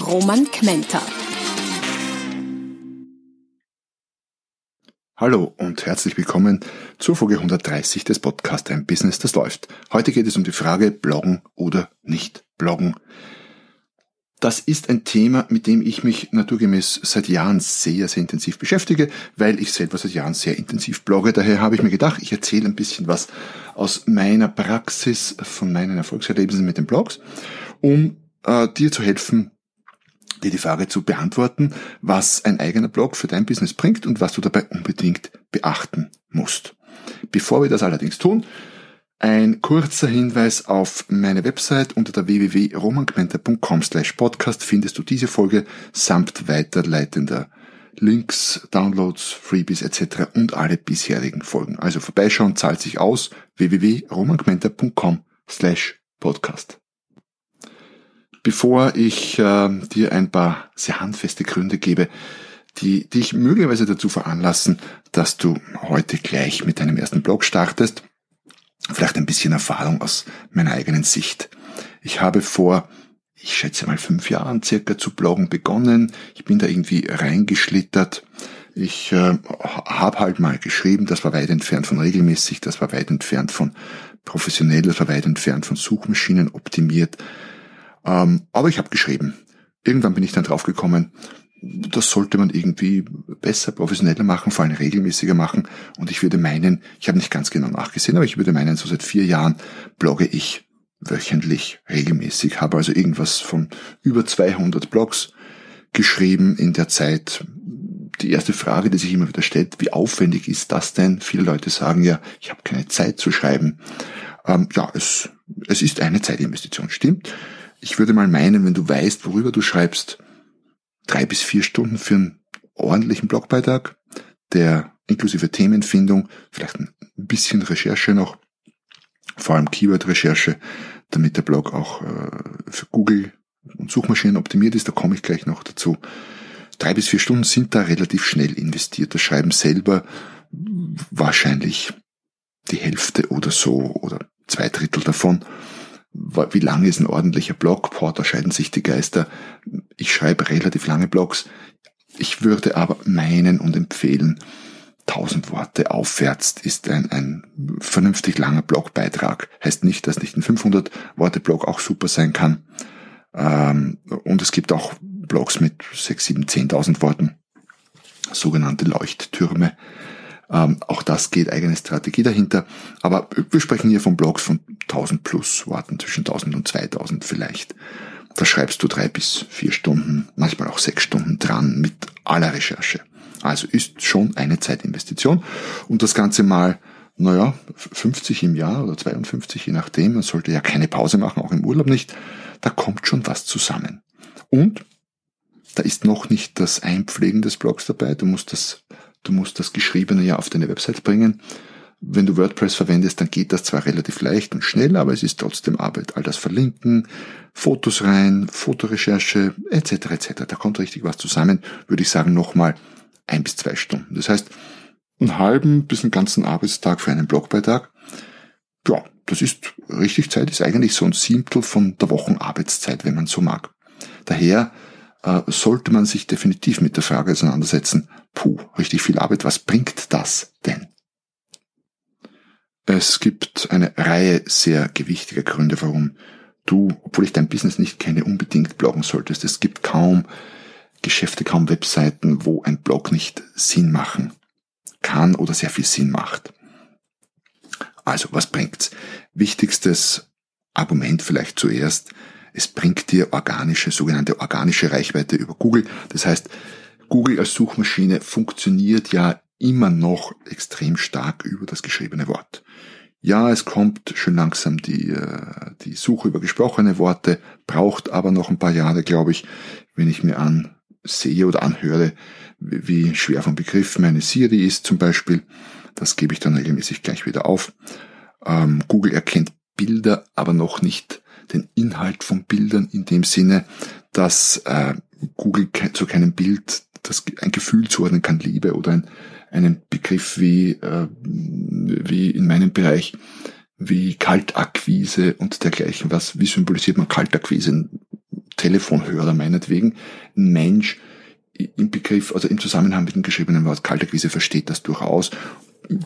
Roman Kmenter. Hallo und herzlich willkommen zur Folge 130 des Podcasts Ein Business, das läuft. Heute geht es um die Frage, bloggen oder nicht bloggen. Das ist ein Thema, mit dem ich mich naturgemäß seit Jahren sehr, sehr intensiv beschäftige, weil ich selber seit Jahren sehr intensiv blogge. Daher habe ich mir gedacht, ich erzähle ein bisschen was aus meiner Praxis, von meinen Erfolgserlebnissen mit den Blogs, um äh, dir zu helfen, dir die Frage zu beantworten, was ein eigener Blog für dein Business bringt und was du dabei unbedingt beachten musst. Bevor wir das allerdings tun, ein kurzer Hinweis auf meine Website unter der www.romangmenta.com slash podcast findest du diese Folge samt weiterleitender Links, Downloads, Freebies etc. und alle bisherigen Folgen. Also vorbeischauen zahlt sich aus www.romangmenta.com slash podcast. Bevor ich äh, dir ein paar sehr handfeste Gründe gebe, die dich möglicherweise dazu veranlassen, dass du heute gleich mit deinem ersten Blog startest, vielleicht ein bisschen Erfahrung aus meiner eigenen Sicht. Ich habe vor, ich schätze mal fünf Jahren circa zu bloggen begonnen. Ich bin da irgendwie reingeschlittert. Ich äh, habe halt mal geschrieben, das war weit entfernt von regelmäßig, das war weit entfernt von professionell, das war weit entfernt von Suchmaschinen optimiert. Ähm, aber ich habe geschrieben. Irgendwann bin ich dann draufgekommen, das sollte man irgendwie besser, professioneller machen, vor allem regelmäßiger machen. Und ich würde meinen, ich habe nicht ganz genau nachgesehen, aber ich würde meinen, so seit vier Jahren blogge ich wöchentlich regelmäßig, habe also irgendwas von über 200 Blogs geschrieben in der Zeit. Die erste Frage, die sich immer wieder stellt, wie aufwendig ist das denn? Viele Leute sagen ja, ich habe keine Zeit zu schreiben. Ähm, ja, es, es ist eine Zeitinvestition, stimmt. Ich würde mal meinen, wenn du weißt, worüber du schreibst, drei bis vier Stunden für einen ordentlichen Blogbeitrag, der inklusive Themenfindung, vielleicht ein bisschen Recherche noch, vor allem Keyword-Recherche, damit der Blog auch äh, für Google und Suchmaschinen optimiert ist, da komme ich gleich noch dazu. Drei bis vier Stunden sind da relativ schnell investiert. Das Schreiben selber wahrscheinlich die Hälfte oder so oder zwei Drittel davon wie lang ist ein ordentlicher Blog? Boah, da scheiden sich die Geister. Ich schreibe relativ lange Blogs. Ich würde aber meinen und empfehlen, 1000 Worte aufwärts ist ein, ein vernünftig langer Blogbeitrag. Heißt nicht, dass nicht ein 500 Worte Blog auch super sein kann. Ähm, und es gibt auch Blogs mit 6, 7, 10.000 Worten, sogenannte Leuchttürme. Ähm, auch das geht, eigene Strategie dahinter. Aber wir sprechen hier von Blogs von 1000 plus Worten, zwischen 1000 und 2000 vielleicht. Da schreibst du drei bis vier Stunden, manchmal auch sechs Stunden dran mit aller Recherche. Also ist schon eine Zeitinvestition. Und das Ganze mal, naja, 50 im Jahr oder 52, je nachdem. Man sollte ja keine Pause machen, auch im Urlaub nicht. Da kommt schon was zusammen. Und da ist noch nicht das Einpflegen des Blogs dabei. Du musst das Du musst das Geschriebene ja auf deine Website bringen. Wenn du WordPress verwendest, dann geht das zwar relativ leicht und schnell, aber es ist trotzdem Arbeit. All das Verlinken, Fotos rein, Fotorecherche, etc. etc. Da kommt richtig was zusammen, würde ich sagen, nochmal ein bis zwei Stunden. Das heißt, einen halben bis einen ganzen Arbeitstag für einen Blogbeitrag. Ja, das ist richtig Zeit, ist eigentlich so ein Siebtel von der Wochenarbeitszeit, wenn man so mag. Daher äh, sollte man sich definitiv mit der Frage auseinandersetzen, puh, richtig viel Arbeit, was bringt das denn? Es gibt eine Reihe sehr gewichtiger Gründe, warum du, obwohl ich dein Business nicht kenne, unbedingt bloggen solltest. Es gibt kaum Geschäfte, kaum Webseiten, wo ein Blog nicht Sinn machen kann oder sehr viel Sinn macht. Also, was bringt's? Wichtigstes Argument vielleicht zuerst, es bringt dir organische, sogenannte organische Reichweite über Google. Das heißt, Google als Suchmaschine funktioniert ja immer noch extrem stark über das geschriebene Wort. Ja, es kommt schön langsam die, äh, die Suche über gesprochene Worte, braucht aber noch ein paar Jahre, glaube ich, wenn ich mir ansehe oder anhöre, wie schwer vom Begriff meine Siri ist zum Beispiel. Das gebe ich dann regelmäßig gleich wieder auf. Ähm, Google erkennt Bilder, aber noch nicht den Inhalt von Bildern in dem Sinne, dass äh, Google zu keinem Bild das ein Gefühl zuordnen kann, Liebe oder ein, einen Begriff wie, äh, wie in meinem Bereich wie Kaltakquise und dergleichen. Was, wie symbolisiert man Kaltakquise? Ein Telefonhörer meinetwegen. Ein Mensch im Begriff, also im Zusammenhang mit dem geschriebenen Wort Kaltakquise versteht das durchaus.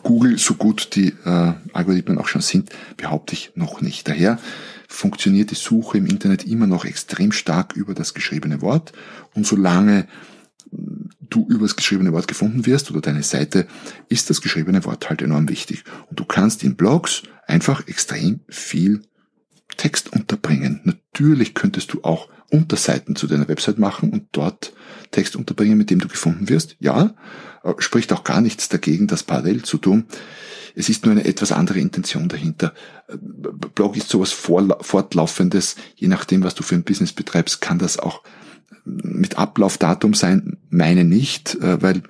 Google, so gut die äh, Algorithmen auch schon sind, behaupte ich noch nicht. Daher funktioniert die Suche im Internet immer noch extrem stark über das geschriebene Wort. Und solange du über das geschriebene Wort gefunden wirst oder deine Seite, ist das geschriebene Wort halt enorm wichtig. Und du kannst in Blogs einfach extrem viel Text unterbringen. Natürlich könntest du auch Unterseiten zu deiner Website machen und dort Text unterbringen, mit dem du gefunden wirst. Ja, äh, spricht auch gar nichts dagegen, das parallel zu tun. Es ist nur eine etwas andere Intention dahinter. Äh, Blog ist sowas fortlaufendes. Je nachdem, was du für ein Business betreibst, kann das auch mit Ablaufdatum sein. Meine nicht, äh, weil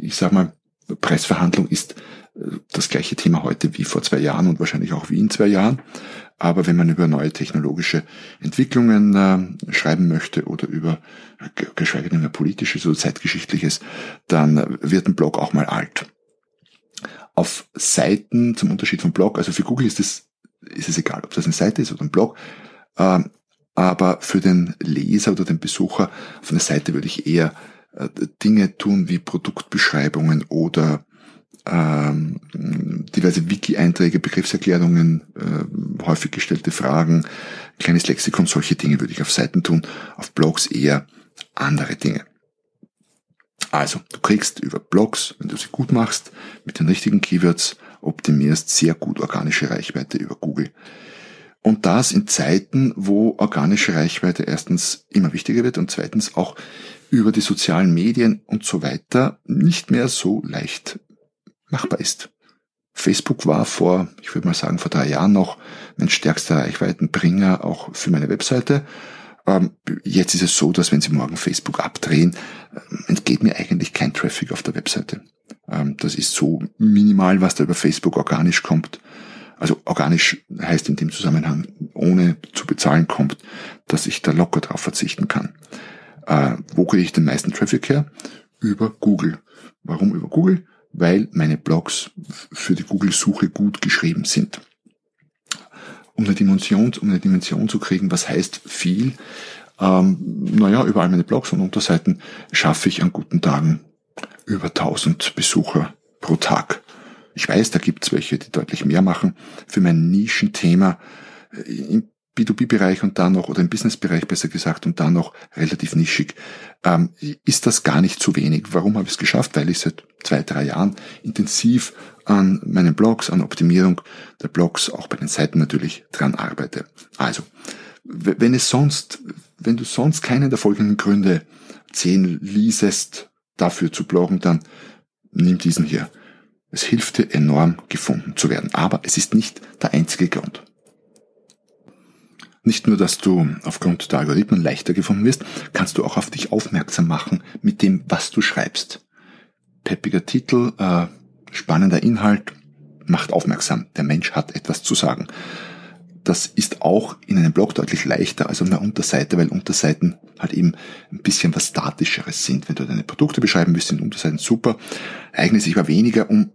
ich sag mal, Preisverhandlung ist das gleiche Thema heute wie vor zwei Jahren und wahrscheinlich auch wie in zwei Jahren. Aber wenn man über neue technologische Entwicklungen äh, schreiben möchte oder über geschweige denn mehr politisches oder zeitgeschichtliches, dann wird ein Blog auch mal alt. Auf Seiten, zum Unterschied vom Blog, also für Google ist es, ist es egal, ob das eine Seite ist oder ein Blog, äh, aber für den Leser oder den Besucher von der Seite würde ich eher äh, Dinge tun wie Produktbeschreibungen oder ähm, diverse Wiki-Einträge, Begriffserklärungen, äh, häufig gestellte Fragen, kleines Lexikon, solche Dinge würde ich auf Seiten tun, auf Blogs eher andere Dinge. Also, du kriegst über Blogs, wenn du sie gut machst, mit den richtigen Keywords optimierst, sehr gut organische Reichweite über Google. Und das in Zeiten, wo organische Reichweite erstens immer wichtiger wird und zweitens auch über die sozialen Medien und so weiter nicht mehr so leicht machbar ist. Facebook war vor, ich würde mal sagen, vor drei Jahren noch mein stärkster Reichweitenbringer auch für meine Webseite. Ähm, jetzt ist es so, dass wenn Sie morgen Facebook abdrehen, ähm, entgeht mir eigentlich kein Traffic auf der Webseite. Ähm, das ist so minimal, was da über Facebook organisch kommt. Also organisch heißt in dem Zusammenhang, ohne zu bezahlen kommt, dass ich da locker drauf verzichten kann. Äh, wo kriege ich den meisten Traffic her? Über Google. Warum über Google? Weil meine Blogs für die Google-Suche gut geschrieben sind. Um eine Dimension, um eine Dimension zu kriegen, was heißt viel, ähm, naja, über all meine Blogs und Unterseiten schaffe ich an guten Tagen über 1000 Besucher pro Tag. Ich weiß, da gibt's welche, die deutlich mehr machen. Für mein Nischenthema äh, im B2B-Bereich und da noch, oder im Business-Bereich besser gesagt, und da noch relativ nischig, ähm, ist das gar nicht zu wenig. Warum habe ich es geschafft? Weil ich seit zwei, drei Jahren intensiv an meinen Blogs, an Optimierung der Blogs, auch bei den Seiten natürlich dran arbeite. Also, wenn es sonst, wenn du sonst keinen der folgenden Gründe zehn liesest, dafür zu bloggen, dann nimm diesen hier. Es hilft dir enorm gefunden zu werden. Aber es ist nicht der einzige Grund. Nicht nur, dass du aufgrund der Algorithmen leichter gefunden wirst, kannst du auch auf dich aufmerksam machen mit dem, was du schreibst. Peppiger Titel, äh, spannender Inhalt, macht aufmerksam. Der Mensch hat etwas zu sagen. Das ist auch in einem Blog deutlich leichter als auf einer Unterseite, weil Unterseiten halt eben ein bisschen was Statischeres sind. Wenn du deine Produkte beschreiben willst, sind Unterseiten super, eignet sich aber weniger, um,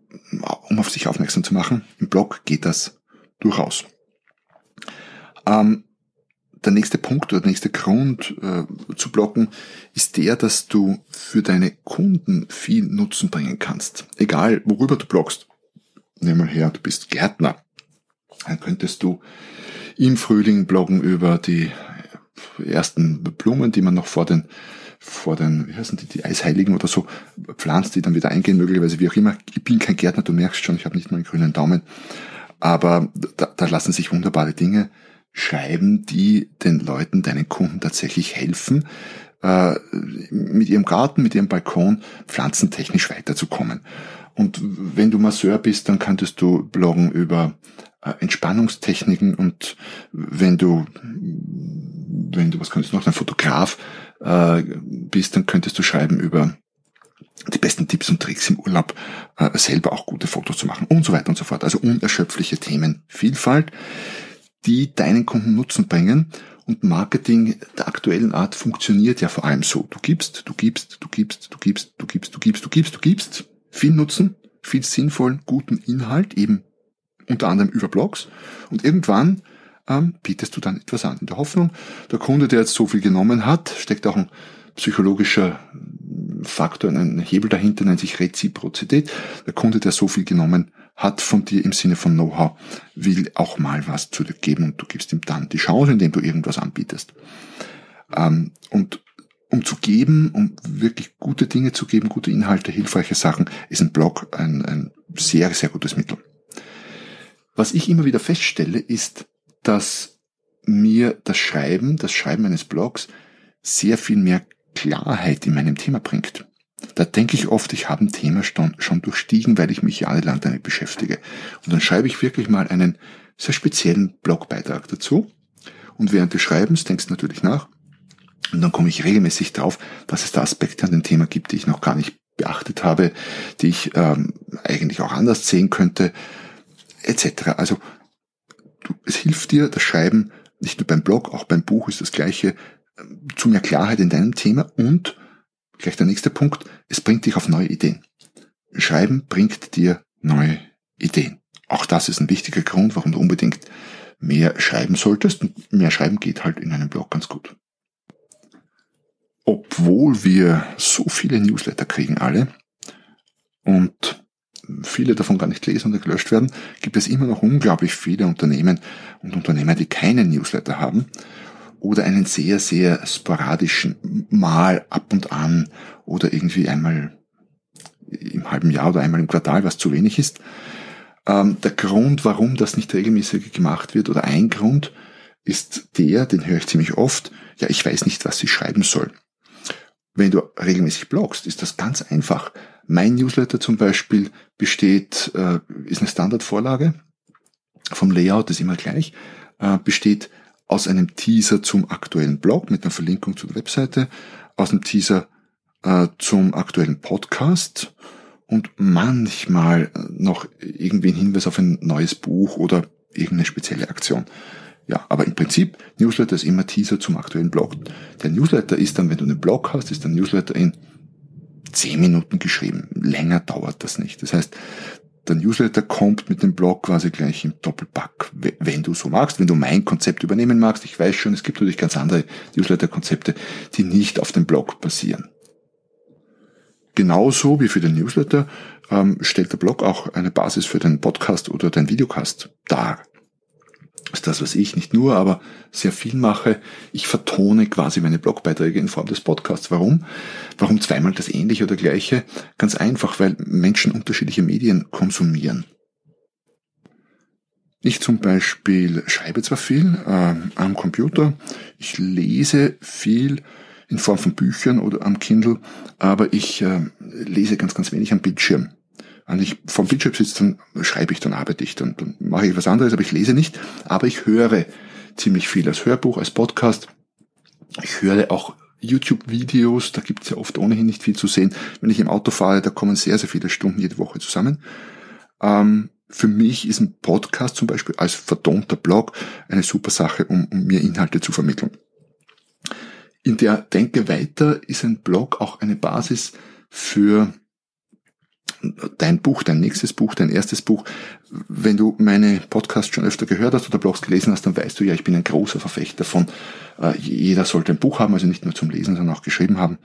um auf sich aufmerksam zu machen. Im Blog geht das durchaus. Ähm, der nächste Punkt oder der nächste Grund äh, zu blocken ist der, dass du für deine Kunden viel Nutzen bringen kannst. Egal, worüber du bloggst. Nimm mal her, du bist Gärtner. Dann könntest du im Frühling bloggen über die ersten Blumen, die man noch vor den vor den, wie heißen die, die Eisheiligen oder so, pflanzt, die dann wieder eingehen, möglicherweise wie auch immer. Ich bin kein Gärtner, du merkst schon, ich habe nicht mal einen grünen Daumen. Aber da, da lassen sich wunderbare Dinge schreiben, die den Leuten, deinen Kunden tatsächlich helfen, äh, mit ihrem Garten, mit ihrem Balkon pflanzentechnisch weiterzukommen. Und wenn du Masseur bist, dann könntest du bloggen über äh, Entspannungstechniken und wenn du, wenn du, was könntest du noch, ein Fotograf äh, bist, dann könntest du schreiben über die besten Tipps und Tricks im Urlaub, selber auch gute Fotos zu machen und so weiter und so fort. Also unerschöpfliche Themenvielfalt, die deinen Kunden Nutzen bringen. Und Marketing der aktuellen Art funktioniert ja vor allem so. Du gibst, du gibst, du gibst, du gibst, du gibst, du gibst, du gibst, du gibst viel Nutzen, viel sinnvollen, guten Inhalt, eben unter anderem über Blogs. Und irgendwann ähm, bietest du dann etwas an. In der Hoffnung, der Kunde, der jetzt so viel genommen hat, steckt auch ein psychologischer Faktor, ein Hebel dahinter, nennt sich Reziprozität. Der Kunde, der so viel genommen hat von dir im Sinne von Know-how, will auch mal was zurückgeben und du gibst ihm dann die Chance, indem du irgendwas anbietest. Ähm, und um zu geben, um wirklich gute Dinge zu geben, gute Inhalte, hilfreiche Sachen, ist ein Blog ein, ein sehr, sehr gutes Mittel. Was ich immer wieder feststelle, ist, dass mir das Schreiben, das Schreiben eines Blogs sehr viel mehr Klarheit in meinem Thema bringt. Da denke ich oft, ich habe ein Thema schon durchstiegen, weil ich mich jahrelang damit beschäftige. Und dann schreibe ich wirklich mal einen sehr speziellen Blogbeitrag dazu. Und während des Schreibens denkst du natürlich nach. Und dann komme ich regelmäßig drauf, dass es da Aspekte an dem Thema gibt, die ich noch gar nicht beachtet habe, die ich ähm, eigentlich auch anders sehen könnte, etc. Also es hilft dir, das Schreiben, nicht nur beim Blog, auch beim Buch ist das gleiche, zu mehr Klarheit in deinem Thema und, gleich der nächste Punkt, es bringt dich auf neue Ideen. Schreiben bringt dir neue Ideen. Auch das ist ein wichtiger Grund, warum du unbedingt mehr schreiben solltest. Und mehr schreiben geht halt in einem Blog ganz gut. Obwohl wir so viele Newsletter kriegen alle und viele davon gar nicht lesen oder gelöscht werden, gibt es immer noch unglaublich viele Unternehmen und Unternehmer, die keinen Newsletter haben oder einen sehr, sehr sporadischen Mal ab und an oder irgendwie einmal im halben Jahr oder einmal im Quartal, was zu wenig ist. Ähm, der Grund, warum das nicht regelmäßig gemacht wird oder ein Grund ist der, den höre ich ziemlich oft, ja, ich weiß nicht, was ich schreiben soll. Wenn du regelmäßig bloggst, ist das ganz einfach. Mein Newsletter zum Beispiel besteht, äh, ist eine Standardvorlage vom Layout, ist immer gleich, äh, besteht aus einem Teaser zum aktuellen Blog mit einer Verlinkung zu der Webseite, aus einem Teaser äh, zum aktuellen Podcast und manchmal noch irgendwie ein Hinweis auf ein neues Buch oder irgendeine spezielle Aktion. Ja, aber im Prinzip, Newsletter ist immer Teaser zum aktuellen Blog. Der Newsletter ist dann, wenn du einen Blog hast, ist der Newsletter in zehn Minuten geschrieben. Länger dauert das nicht. Das heißt, der Newsletter kommt mit dem Blog quasi gleich im Doppelpack, wenn du so magst, wenn du mein Konzept übernehmen magst. Ich weiß schon, es gibt natürlich ganz andere Newsletter-Konzepte, die nicht auf dem Blog basieren. Genauso wie für den Newsletter ähm, stellt der Blog auch eine Basis für den Podcast oder den Videocast dar ist das, was ich nicht nur, aber sehr viel mache. Ich vertone quasi meine Blogbeiträge in Form des Podcasts. Warum? Warum zweimal das ähnliche oder gleiche? Ganz einfach, weil Menschen unterschiedliche Medien konsumieren. Ich zum Beispiel schreibe zwar viel äh, am Computer, ich lese viel in Form von Büchern oder am Kindle, aber ich äh, lese ganz, ganz wenig am Bildschirm. Wenn ich vom Bildschirm sitze, dann schreibe ich, dann arbeite ich, dann, dann mache ich was anderes, aber ich lese nicht. Aber ich höre ziemlich viel als Hörbuch, als Podcast. Ich höre auch YouTube-Videos, da gibt es ja oft ohnehin nicht viel zu sehen. Wenn ich im Auto fahre, da kommen sehr, sehr viele Stunden jede Woche zusammen. Ähm, für mich ist ein Podcast zum Beispiel als vertonter Blog eine super Sache, um, um mir Inhalte zu vermitteln. In der Denke weiter ist ein Blog auch eine Basis für dein Buch, dein nächstes Buch, dein erstes Buch. Wenn du meine Podcasts schon öfter gehört hast oder Blogs gelesen hast, dann weißt du ja, ich bin ein großer Verfechter von, äh, jeder sollte ein Buch haben, also nicht nur zum Lesen, sondern auch geschrieben haben.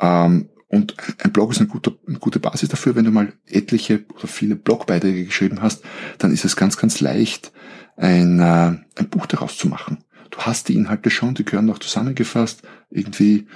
Ähm, und ein Blog ist eine gute, eine gute Basis dafür. Wenn du mal etliche oder viele Blogbeiträge geschrieben hast, dann ist es ganz, ganz leicht, ein, äh, ein Buch daraus zu machen. Du hast die Inhalte schon, die gehören noch zusammengefasst, irgendwie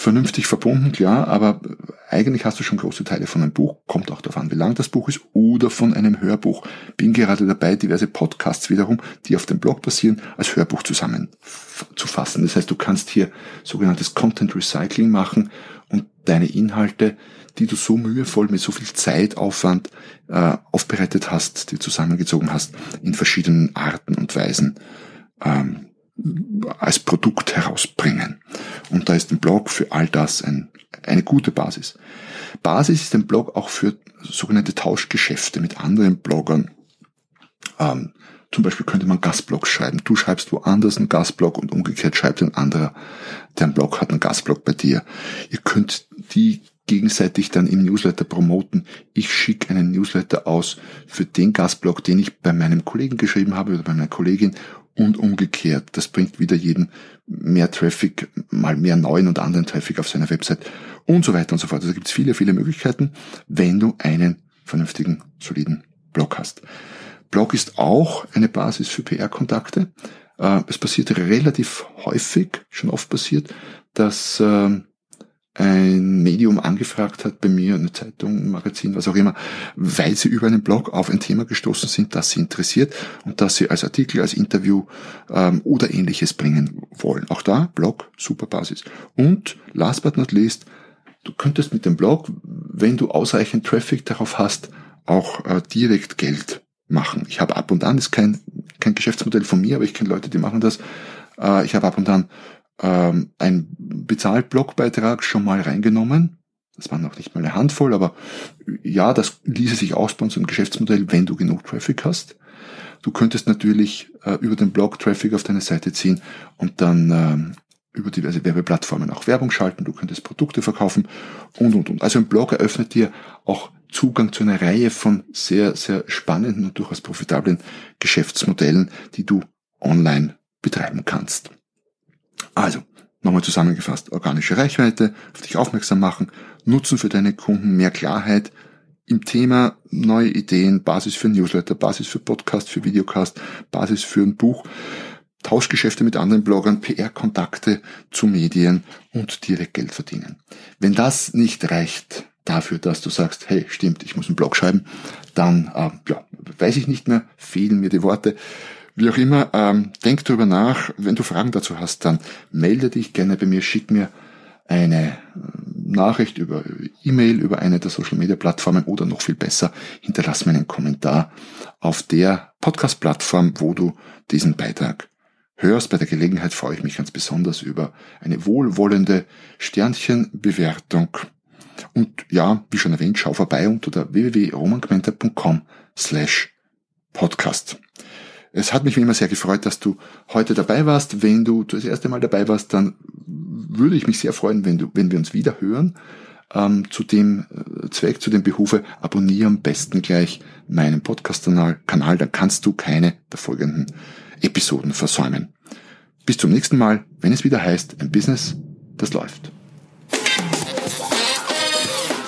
vernünftig verbunden, klar, aber eigentlich hast du schon große Teile von einem Buch, kommt auch darauf an, wie lang das Buch ist, oder von einem Hörbuch. Bin gerade dabei, diverse Podcasts wiederum, die auf dem Blog basieren, als Hörbuch zusammenzufassen. Das heißt, du kannst hier sogenanntes Content Recycling machen und deine Inhalte, die du so mühevoll mit so viel Zeitaufwand äh, aufbereitet hast, die zusammengezogen hast, in verschiedenen Arten und Weisen ähm, als Produkt herausbringen. Und da ist ein Blog für all das ein, eine gute Basis. Basis ist ein Blog auch für sogenannte Tauschgeschäfte mit anderen Bloggern. Ähm, zum Beispiel könnte man Gastblogs schreiben. Du schreibst woanders einen Gastblog und umgekehrt schreibt ein anderer, der einen Blog hat, einen Gastblog bei dir. Ihr könnt die gegenseitig dann im Newsletter promoten. Ich schicke einen Newsletter aus für den Gastblog, den ich bei meinem Kollegen geschrieben habe oder bei meiner Kollegin und umgekehrt. Das bringt wieder jedem mehr Traffic, mal mehr neuen und anderen Traffic auf seiner Website und so weiter und so fort. Also gibt es viele, viele Möglichkeiten, wenn du einen vernünftigen, soliden Blog hast. Blog ist auch eine Basis für PR-Kontakte. Äh, es passiert relativ häufig, schon oft passiert, dass ähm, ein Medium angefragt hat bei mir, eine Zeitung, ein Magazin, was auch immer, weil sie über einen Blog auf ein Thema gestoßen sind, das sie interessiert und das sie als Artikel, als Interview ähm, oder ähnliches bringen wollen. Auch da Blog, super Basis. Und last but not least, du könntest mit dem Blog, wenn du ausreichend Traffic darauf hast, auch äh, direkt Geld machen. Ich habe ab und an, ist kein, kein Geschäftsmodell von mir, aber ich kenne Leute, die machen das. Äh, ich habe ab und an ähm, ein Bezahlblogbeitrag schon mal reingenommen. Das waren noch nicht mal eine Handvoll, aber ja, das ließe sich ausbauen zum Geschäftsmodell, wenn du genug Traffic hast. Du könntest natürlich äh, über den Blog Traffic auf deine Seite ziehen und dann ähm, über diverse Werbeplattformen auch Werbung schalten, du könntest Produkte verkaufen und, und, und. Also ein Blog eröffnet dir auch Zugang zu einer Reihe von sehr, sehr spannenden und durchaus profitablen Geschäftsmodellen, die du online betreiben kannst. Also, nochmal zusammengefasst, organische Reichweite, auf dich aufmerksam machen, Nutzen für deine Kunden, mehr Klarheit im Thema, neue Ideen, Basis für Newsletter, Basis für Podcast, für Videocast, Basis für ein Buch, Tauschgeschäfte mit anderen Bloggern, PR-Kontakte zu Medien und direkt Geld verdienen. Wenn das nicht reicht dafür, dass du sagst, hey, stimmt, ich muss einen Blog schreiben, dann äh, ja, weiß ich nicht mehr, fehlen mir die Worte. Wie auch immer, ähm, denk darüber nach. Wenn du Fragen dazu hast, dann melde dich gerne bei mir, schick mir eine äh, Nachricht über E-Mail, über eine der Social Media Plattformen oder noch viel besser, hinterlass mir einen Kommentar auf der Podcast-Plattform, wo du diesen Beitrag hörst. Bei der Gelegenheit freue ich mich ganz besonders über eine wohlwollende Sternchenbewertung. Und ja, wie schon erwähnt, schau vorbei unter www.romangmenta.com slash podcast. Es hat mich wie immer sehr gefreut, dass du heute dabei warst. Wenn du das erste Mal dabei warst, dann würde ich mich sehr freuen, wenn du, wenn wir uns wieder hören. Ähm, zu dem äh, Zweck, zu dem Behufe, abonniere am besten gleich meinen Podcast-Kanal, Kanal, dann kannst du keine der folgenden Episoden versäumen. Bis zum nächsten Mal, wenn es wieder heißt, ein Business, das läuft.